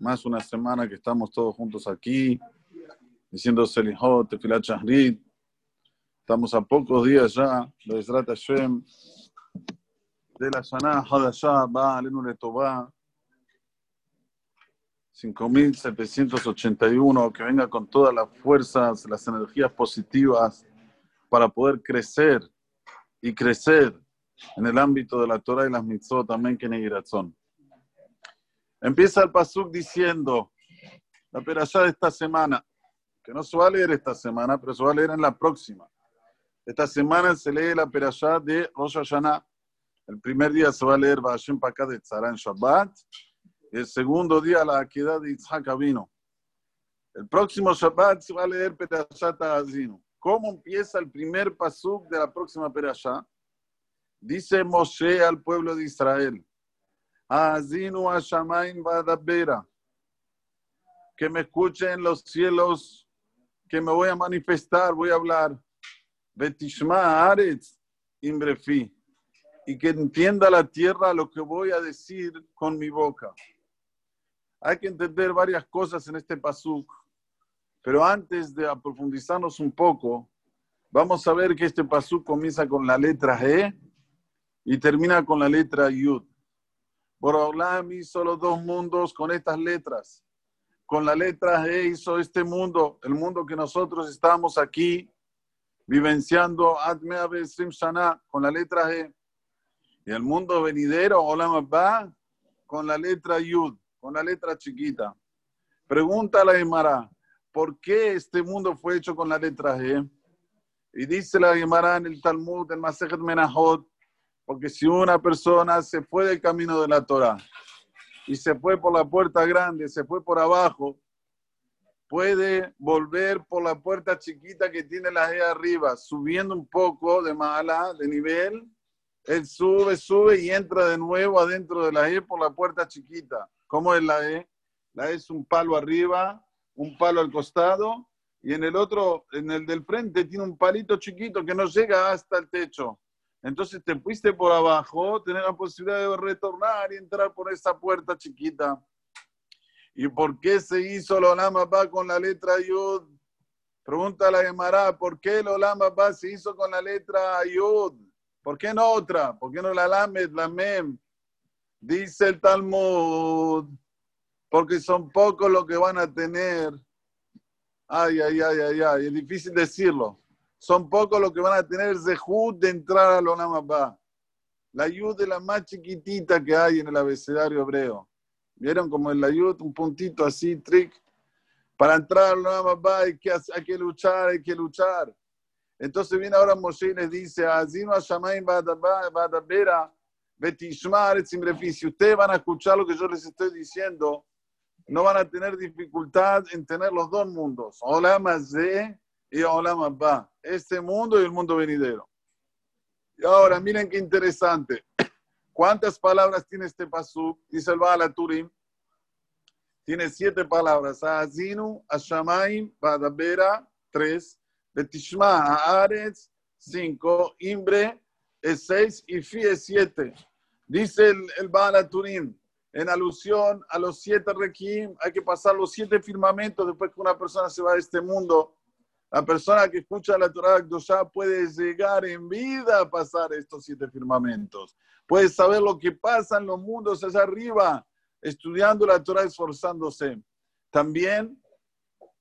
más una semana que estamos todos juntos aquí, diciendo Selihot, Tefilat Shahrid. Estamos a pocos días ya, de Hashem, de la Shana Hadashah, Ba Letová, 5781, que venga con todas las fuerzas, las energías positivas para poder crecer y crecer en el ámbito de la Torah y las mitzvot, también que razón. Empieza el Pasuk diciendo, la perashá de esta semana, que no se va a leer esta semana, pero se va a leer en la próxima. Esta semana se lee la perashá de Rosh Hashanah. El primer día se va a leer Ba'ashem Pakad de Tzara en Shabbat. El segundo día la Akedah de Yitzhak vino. El próximo Shabbat se va a leer Perashá Ta'azinu. ¿Cómo empieza el primer pasuk de la próxima perashá? Dice Moshe al pueblo de Israel. Azinu Ashamain Badabera. Que me escuchen los cielos, que me voy a manifestar, voy a hablar. Betishma Aretz Imbrefi. Y que entienda la tierra lo que voy a decir con mi boca. Hay que entender varias cosas en este pasuk. Pero antes de profundizarnos un poco, vamos a ver que este pasuk comienza con la letra E y termina con la letra Yud. Borolam hizo los dos mundos con estas letras. Con la letra E hizo este mundo, el mundo que nosotros estamos aquí vivenciando con la letra E. Y el mundo venidero, Olam va con la letra Yud, con la letra chiquita. Pregúntale a Gemara, ¿por qué este mundo fue hecho con la letra E? Y dice la Gemara en el Talmud, en Masejet Menahot, porque si una persona se fue del camino de la Torah y se fue por la puerta grande, se fue por abajo, puede volver por la puerta chiquita que tiene la E arriba, subiendo un poco de mala, de nivel. Él sube, sube y entra de nuevo adentro de la E por la puerta chiquita. ¿Cómo es la E? La E es un palo arriba, un palo al costado y en el otro, en el del frente, tiene un palito chiquito que no llega hasta el techo. Entonces te fuiste por abajo, tener la posibilidad de retornar y entrar por esa puerta chiquita. ¿Y por qué se hizo el Olam con la letra Yud? Pregunta la Gemara, ¿por qué el Olam se hizo con la letra Yud? ¿Por qué no otra? ¿Por qué no la Lamed, la Mem? Dice el Talmud, porque son pocos los que van a tener. Ay, ay, ay, ay, ay, es difícil decirlo son pocos los que van a tener zehut de entrar al Olam. La yud es la más chiquitita que hay en el abecedario hebreo. ¿Vieron como en la yud, un puntito así, trick? Para entrar al Olam hay que, hay que luchar, hay que luchar. Entonces viene ahora Moshe y les dice, Azino Ashamaim Badabera, Betishmar Si ustedes van a escuchar lo que yo les estoy diciendo, no van a tener dificultad en tener los dos mundos. Y Olam Abba, este mundo y el mundo venidero. Y ahora, miren qué interesante. ¿Cuántas palabras tiene este pasuk? Dice el Baal Turim. Tiene siete palabras. Azinu, Ashamaim, Badabera, tres. Betishma, Aretz, cinco. Imbre, es seis. Y Fi es siete. Dice el, el Baal en alusión a los siete requiem, hay que pasar los siete firmamentos después que una persona se va de este mundo la persona que escucha la Torah ya puede llegar en vida a pasar estos siete firmamentos. Puede saber lo que pasa en los mundos allá arriba, estudiando la Torah, esforzándose. También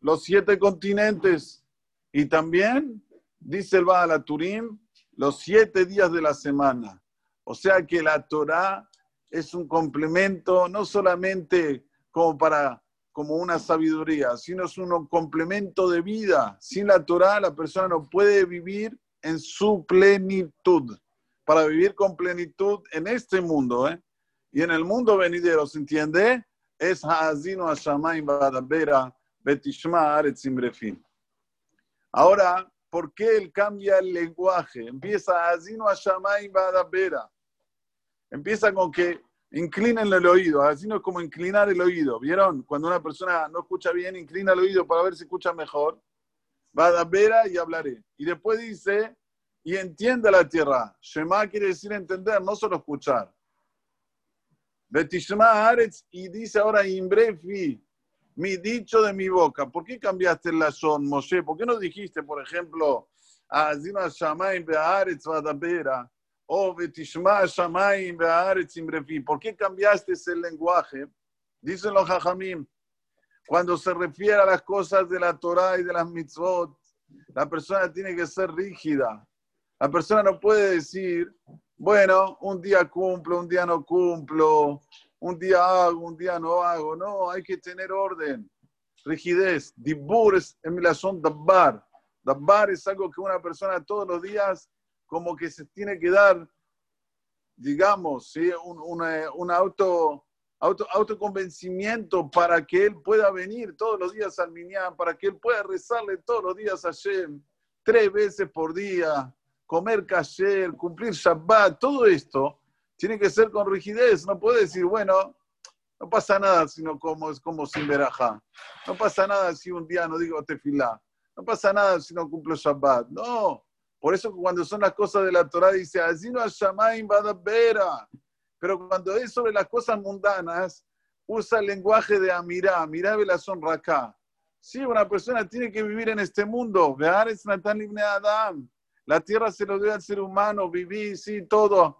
los siete continentes. Y también, dice el Baal Turim, los siete días de la semana. O sea que la Torah es un complemento no solamente como para como una sabiduría, sino es un complemento de vida. Sin la Torah, la persona no puede vivir en su plenitud. Para vivir con plenitud en este mundo ¿eh? y en el mundo venidero, ¿se entiende? Es Haazino Hashamayim Badabera Betishma. Ahora, ¿por qué él cambia el lenguaje? Empieza Haazino Hashamayim Badabera. Empieza con que Inclinen el oído, así no es como inclinar el oído. ¿Vieron? Cuando una persona no escucha bien, inclina el oído para ver si escucha mejor. Va a vera y hablaré. Y después dice, y entiende la tierra. Shema quiere decir entender, no solo escuchar. Betishma Aretz, y dice ahora Imbrefi, mi dicho de mi boca. ¿Por qué cambiaste el lazón, Moshe? ¿Por qué no dijiste, por ejemplo, Azima Shamayim Be'aretz Vadabera? O Betishma Be'aretz Imbrefi. ¿Por qué cambiaste ese lenguaje? Dicen los Jajamim, cuando se refiere a las cosas de la Torah y de las mitzvot, la persona tiene que ser rígida. La persona no puede decir, bueno, un día cumplo, un día no cumplo, un día hago, un día no hago. No, hay que tener orden, rigidez. Dibur es emulación dabbar. Dabbar es algo que una persona todos los días como que se tiene que dar, digamos, ¿sí? un, un auto, auto, autoconvencimiento para que él pueda venir todos los días al Minyan, para que él pueda rezarle todos los días a Shem, tres veces por día, comer kasher, cumplir Shabbat, todo esto tiene que ser con rigidez. No puede decir, bueno, no pasa nada si no como, como sin verajá. No pasa nada si un día no digo tefilá. No pasa nada si no cumplo Shabbat. No. Por eso cuando son las cosas de la Torah dice, así no vera. Pero cuando es sobre las cosas mundanas, usa el lenguaje de amirá, amirá son raka. Sí, una persona tiene que vivir en este mundo. Es Natan Adam. La tierra se lo dio al ser humano, viví, sí, todo,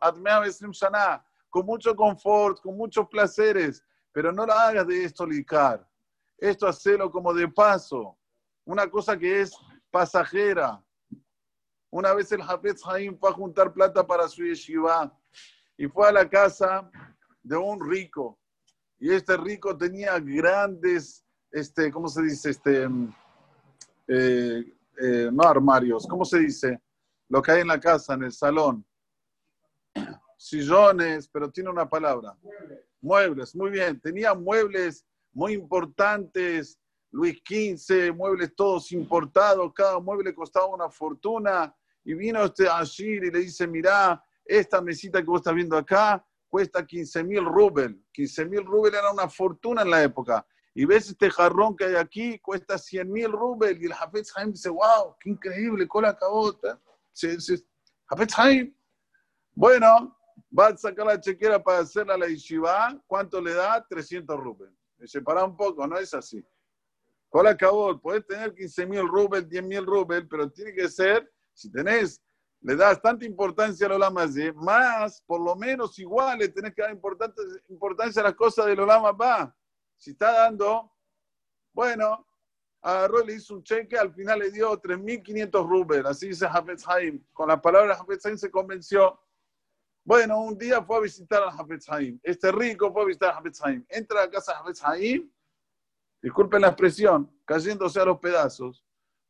con mucho confort, con muchos placeres, pero no la hagas de esto licar. Esto hacelo como de paso, una cosa que es pasajera. Una vez el Hafez Haim fue a juntar plata para su yeshiva y fue a la casa de un rico. Y este rico tenía grandes, este, ¿cómo se dice? Este, eh, eh, no armarios, ¿cómo se dice? lo que hay en la casa, en el salón. Sillones, pero tiene una palabra. Muebles, muy bien. Tenía muebles muy importantes, Luis XV, muebles todos importados, cada mueble costaba una fortuna. Y vino este Ashir y le dice, mira, esta mesita que vos estás viendo acá cuesta 15 mil rubel. 15 mil rubel era una fortuna en la época. Y ves este jarrón que hay aquí, cuesta 100 mil rubel. Y el Hafez Haim dice, wow, qué increíble, cola cabota bueno, va a sacar la chequera para hacerla a la yeshiva, ¿cuánto le da? 300 rubel. Me separa un poco, no es así. Con acabó, puedes tener 15 mil rubel, 10 mil rubel, pero tiene que ser, si tenés, le das tanta importancia a los lamas, más, por lo menos igual, le tenés que dar importancia, a las cosas de los lamas, va. Si está dando, bueno, agarró le hizo un cheque, al final le dio 3.500 rubel, así dice Hafez Haim. Con la palabra Hafez Haim se convenció. Bueno, un día fue a visitar a Hafez Haim. Este rico fue a visitar a Hafez Haim. Entra a la casa de Hafez Haim, disculpen la expresión, cayéndose a los pedazos.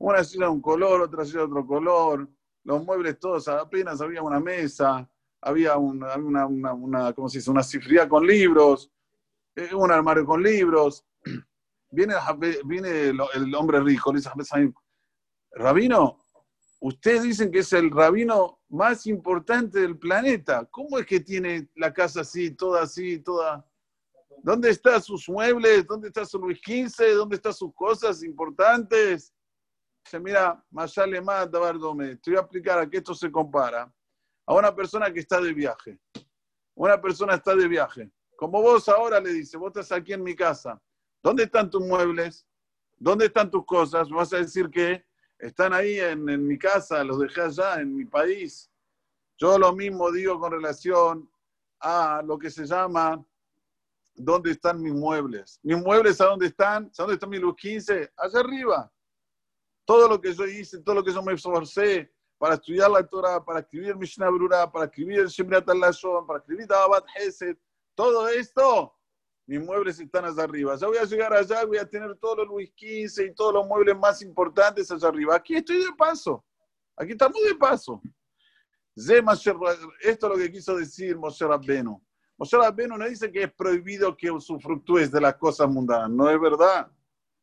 Una silla de un color, otra silla de otro color, los muebles todos, apenas había una mesa, había una, una, una, una ¿cómo se dice? Una cifría con libros, eh, un armario con libros viene, viene el, hombre rico, le dice Rabino, ustedes dicen que es el rabino más importante del planeta. ¿Cómo es que tiene la casa así, toda así, toda? ¿Dónde están sus muebles? ¿Dónde está su Luis XV? ¿Dónde están sus cosas importantes? Dice, mira, Mayale mata, Bardome, te voy a explicar a qué esto se compara. A una persona que está de viaje. Una persona está de viaje. Como vos ahora le dice, vos estás aquí en mi casa ¿Dónde están tus muebles? ¿Dónde están tus cosas? Vas a decir que están ahí en, mi casa, los dejé allá, en mi país. Yo lo mismo digo con relación a lo que se llama ¿dónde están mis muebles? ¿Mis muebles a dónde están? ¿A dónde están mis luz 15? Allá arriba. Todo lo que yo hice, todo lo que yo me esforcé para estudiar la Torah, para escribir Mishnah Brura, para escribir el Shemriat al para escribir Tabat Hesed, todo esto mis muebles están allá arriba. Ya voy a llegar allá, voy a tener todos los Luis XV y todos los muebles más importantes allá arriba. Aquí estoy de paso. Aquí estamos de paso. Esto es lo que quiso decir Moshe Rabbenu. Moshe Rabbenu no dice que es prohibido que usufructúes de las cosas mundanas. No es verdad.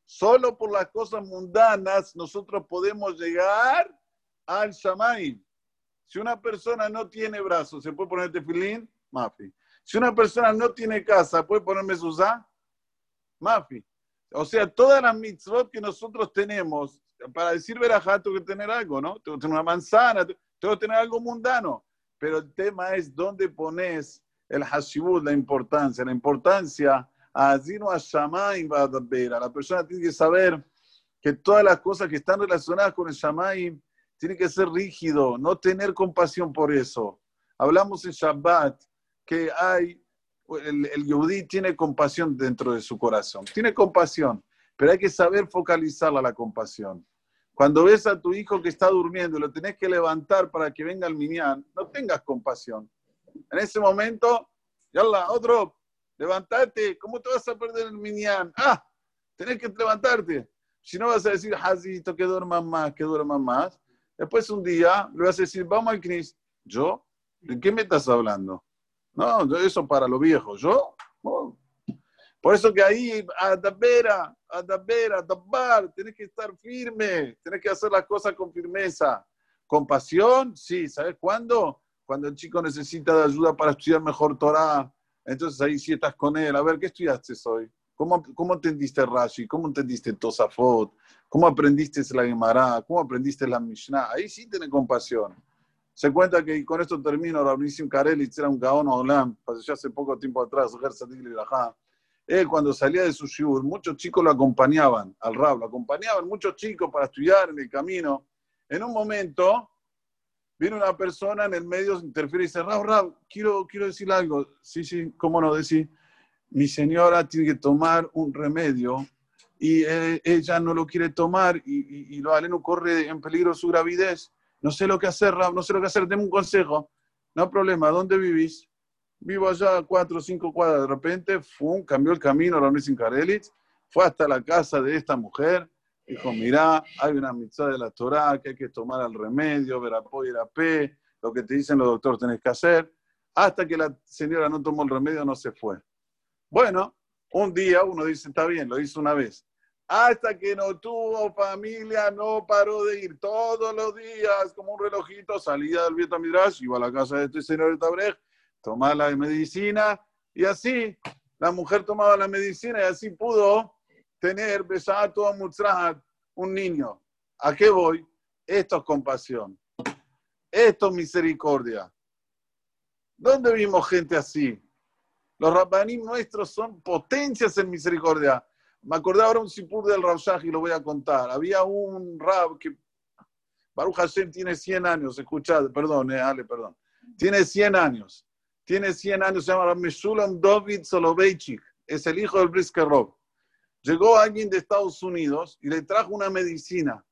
Solo por las cosas mundanas nosotros podemos llegar al Shamay. Si una persona no tiene brazos, ¿se puede poner tefilín? Mafi. Si una persona no tiene casa, ¿puede ponerme Susá? Mafi. O sea, todas las mitzvot que nosotros tenemos, para decir verajá, tengo que tener algo, ¿no? Tengo que tener una manzana, tengo que tener algo mundano. Pero el tema es dónde pones el hashibut, la importancia. La importancia, a la persona tiene que saber que todas las cosas que están relacionadas con el Shamayim tiene que ser rígido, no tener compasión por eso. Hablamos en Shabbat que hay, el, el tiene compasión dentro de su corazón, tiene compasión, pero hay que saber focalizarla la compasión. Cuando ves a tu hijo que está durmiendo y lo tenés que levantar para que venga al minyan, no tengas compasión. En ese momento, yalla, otro, levántate, ¿cómo te vas a perder el minyan? Ah, tenés que levantarte. Si no vas a decir, Hazito, que duerma más, que duerma más. Después un día le vas a decir, vamos al Knis. ¿Yo? ¿De qué me estás hablando? No, eso para los viejos. ¿Yo? Por eso que ahí, adabera, adabera, adabar, tenés que estar firme, tenés que hacer las cosas con firmeza. Compasión, sí, ¿sabes cuándo? Cuando el chico necesita de ayuda para estudiar mejor Torah, entonces ahí sí estás con él. A ver, ¿qué estudiaste hoy? ¿Cómo, cómo entendiste Rashi? ¿Cómo entendiste Tosafot? ¿Cómo aprendiste la Gemara? ¿Cómo aprendiste la Mishnah? Ahí sí tiene compasión. Se cuenta que, y con esto termino, Rabnisim Karelitz era un gaón olam, pasó hace poco tiempo atrás, él cuando salía de su shiur, muchos chicos lo acompañaban al Rab, lo acompañaban muchos chicos para estudiar en el camino. En un momento, viene una persona en el medio, interfiere y dice, Rab, Rab, quiero, quiero decir algo. Sí, sí, ¿cómo no decir? Mi señora tiene que tomar un remedio y eh, ella no lo quiere tomar y, y, y lo aleno corre en peligro su gravidez. No sé lo que hacer, Rab, no sé lo que hacer, denme un consejo. No hay problema, ¿dónde vivís? vivo allá cuatro o cinco cuadras, de repente, fue, cambió el camino a la Karelitz, fue hasta la casa de esta mujer, dijo, mirá, hay una mitzvah de la Torah que hay que tomar al remedio, ver a P, lo que te dicen los doctores tenés que hacer, hasta que la señora no tomó el remedio, no se fue. Bueno, un día uno dice, está bien, lo hizo una vez. Hasta que no tuvo familia, no paró de ir todos los días, como un relojito, salía del Vieto Midrash, iba a la casa de este señor Tabrej, tomaba la medicina y así la mujer tomaba la medicina y así pudo tener Besato Mutzrahat, un niño. ¿A qué voy? Esto es compasión. Esto es misericordia. ¿Dónde vimos gente así? Los rabbanim nuestros son potencias en misericordia. Me acordé ahora un sipur del Rab y lo voy a contar. Había un rab que, Baruch Hashem tiene 100 años, escuchad, perdón, eh, Ale, perdón. Tiene 100 años tiene 100 años, se llama Meshulam David Soloveitchik, es el hijo del Brisker Llegó alguien de Estados Unidos y le trajo una medicina.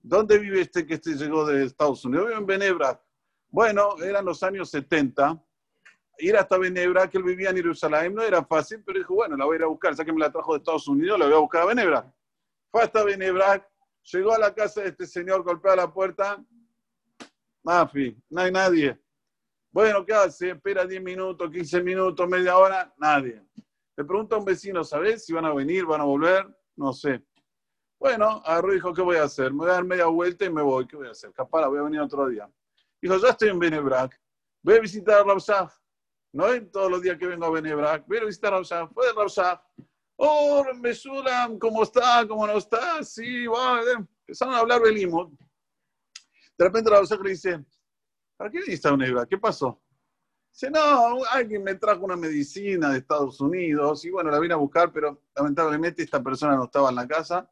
¿Dónde vive este que este llegó de Estados Unidos? Vive en Benebra. Bueno, eran los años 70. Ir hasta Benebra, que él vivía en Jerusalén, no era fácil, pero dijo, bueno, la voy a ir a buscar. Ya que me la trajo de Estados Unidos, la voy a buscar a Benebra. Fue hasta Benebra, llegó a la casa de este señor, golpeó la puerta. Mafi, no hay nadie. Bueno, ¿qué hace? Espera 10 minutos, 15 minutos, media hora, nadie. Le pregunta a un vecino, ¿sabes si van a venir, van a volver? No sé. Bueno, agarró y dijo, ¿qué voy a hacer? Me voy a dar media vuelta y me voy. ¿Qué voy a hacer? Capara, voy a venir otro día. Dijo, ya estoy en Benebrak. Voy a visitar a Rabshah. No es todos los días que vengo a Benebrak. Voy a visitar a Rabshah. Fue de. Oh, Mesulam, ¿cómo está? ¿Cómo no está? Sí, vale. Empezaron a hablar Belimot. De repente Rabshah le dice, ¿Para qué viniste a Unebra? ¿Qué pasó? Dice, no, alguien me trajo una medicina de Estados Unidos y bueno, la vine a buscar, pero lamentablemente esta persona no estaba en la casa.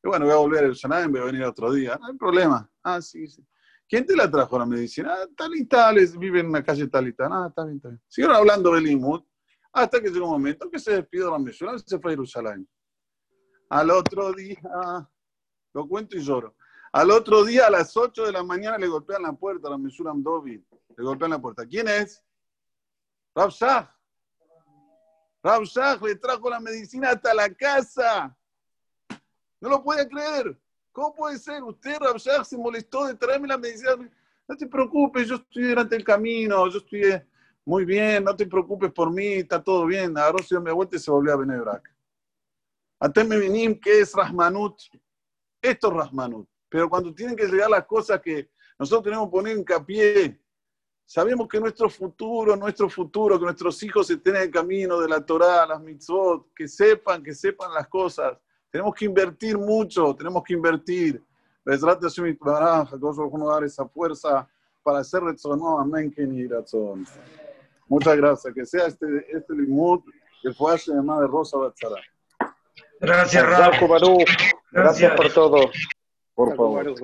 Y bueno, voy a volver a Jerusalén, voy a venir otro día. No hay problema. Ah, sí, sí. ¿Quién te la trajo la medicina? Ah, tal y tal, vive en una calle tal y tal. Ah, está bien, está bien. Siguieron hablando de Limud hasta que llegó un momento que se despidió de la medicina y se fue a Jerusalén. Al otro día, lo cuento y lloro. Al otro día, a las 8 de la mañana, le golpean la puerta a la Mesuram Dovi. Le golpean la puerta. ¿Quién es? Rav Shach le trajo la medicina hasta la casa. No lo puede creer. ¿Cómo puede ser? Usted, Rav Shach, se molestó de traerme la medicina. No te preocupes, yo estoy durante el camino, yo estudié muy bien, no te preocupes por mí, está todo bien. Agarró su mi vuelta y se volvió a Benebrak. Ateme vinim, ¿qué es Rahmanut? Esto es Rahmanut. Pero cuando tienen que llegar las cosas que nosotros tenemos que poner hincapié, sabemos que nuestro futuro, nuestro futuro, que nuestros hijos estén en el camino de la Torah, las mitzvot, que sepan, que sepan las cosas. Tenemos que invertir mucho, tenemos que invertir. Besrate Hashem dar esa fuerza para hacer Retzonó. Amén, que ni Muchas gracias. Que sea este, este limud, el fue llamado de Rosa Batzara. Gracias, Raúl. Gracias por todo. Por favor.